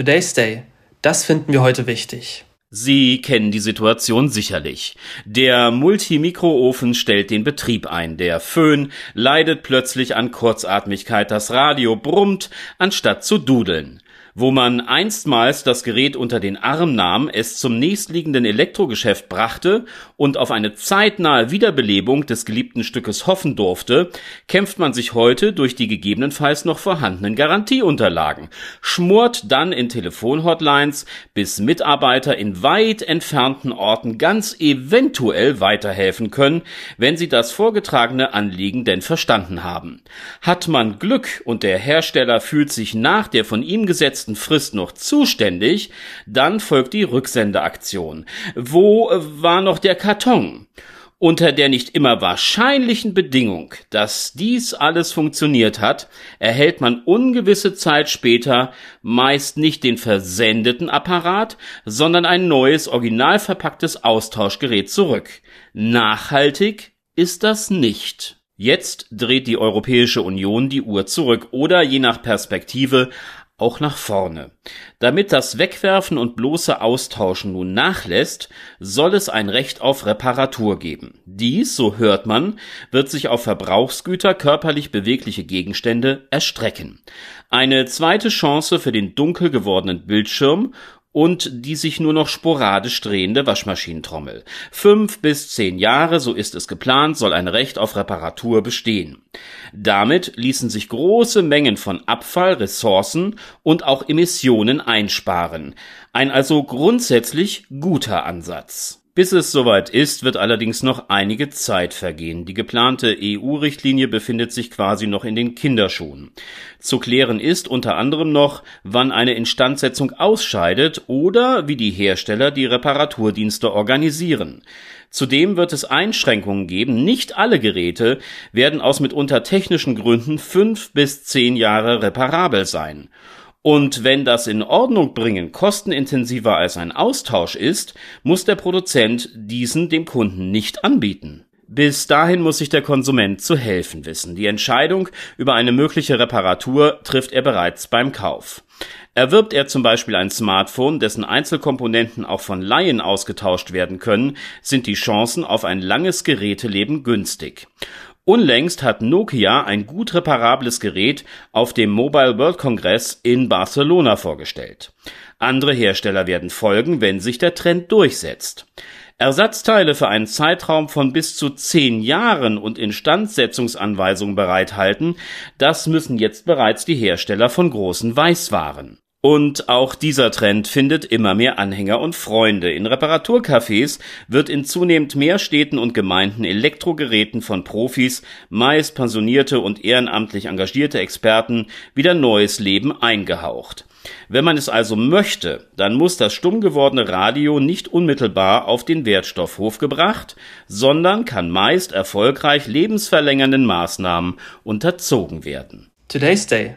Today's Day. Das finden wir heute wichtig. Sie kennen die Situation sicherlich. Der Multimikroofen stellt den Betrieb ein. Der Föhn leidet plötzlich an Kurzatmigkeit. Das Radio brummt, anstatt zu dudeln. Wo man einstmals das Gerät unter den Arm nahm, es zum nächstliegenden Elektrogeschäft brachte und auf eine zeitnahe Wiederbelebung des geliebten Stückes hoffen durfte, kämpft man sich heute durch die gegebenenfalls noch vorhandenen Garantieunterlagen, schmort dann in Telefonhotlines, bis Mitarbeiter in weit entfernten Orten ganz eventuell weiterhelfen können, wenn sie das vorgetragene Anliegen denn verstanden haben. Hat man Glück und der Hersteller fühlt sich nach der von ihm gesetzten gesetzten Frist noch zuständig, dann folgt die Rücksendeaktion. Wo äh, war noch der Karton? Unter der nicht immer wahrscheinlichen Bedingung, dass dies alles funktioniert hat, erhält man ungewisse Zeit später meist nicht den versendeten Apparat, sondern ein neues, original verpacktes Austauschgerät zurück. Nachhaltig ist das nicht. Jetzt dreht die Europäische Union die Uhr zurück oder je nach Perspektive auch nach vorne. Damit das Wegwerfen und bloße Austauschen nun nachlässt, soll es ein Recht auf Reparatur geben. Dies, so hört man, wird sich auf Verbrauchsgüter, körperlich bewegliche Gegenstände erstrecken. Eine zweite Chance für den dunkel gewordenen Bildschirm und die sich nur noch sporadisch drehende Waschmaschinentrommel. Fünf bis zehn Jahre, so ist es geplant, soll ein Recht auf Reparatur bestehen. Damit ließen sich große Mengen von Abfall, Ressourcen und auch Emissionen einsparen. Ein also grundsätzlich guter Ansatz. Bis es soweit ist, wird allerdings noch einige Zeit vergehen. Die geplante EU-Richtlinie befindet sich quasi noch in den Kinderschuhen. Zu klären ist unter anderem noch, wann eine Instandsetzung ausscheidet oder wie die Hersteller die Reparaturdienste organisieren. Zudem wird es Einschränkungen geben. Nicht alle Geräte werden aus mitunter technischen Gründen fünf bis zehn Jahre reparabel sein. Und wenn das in Ordnung bringen kostenintensiver als ein Austausch ist, muss der Produzent diesen dem Kunden nicht anbieten. Bis dahin muss sich der Konsument zu helfen wissen. Die Entscheidung über eine mögliche Reparatur trifft er bereits beim Kauf. Erwirbt er zum Beispiel ein Smartphone, dessen Einzelkomponenten auch von Laien ausgetauscht werden können, sind die Chancen auf ein langes Geräteleben günstig. Unlängst hat Nokia ein gut reparables Gerät auf dem Mobile World Congress in Barcelona vorgestellt. Andere Hersteller werden folgen, wenn sich der Trend durchsetzt. Ersatzteile für einen Zeitraum von bis zu zehn Jahren und Instandsetzungsanweisungen bereithalten, das müssen jetzt bereits die Hersteller von großen Weißwaren. Und auch dieser Trend findet immer mehr Anhänger und Freunde. In Reparaturcafés wird in zunehmend mehr Städten und Gemeinden Elektrogeräten von Profis, meist pensionierte und ehrenamtlich engagierte Experten, wieder neues Leben eingehaucht. Wenn man es also möchte, dann muss das stumm gewordene Radio nicht unmittelbar auf den Wertstoffhof gebracht, sondern kann meist erfolgreich lebensverlängernden Maßnahmen unterzogen werden. Today's Day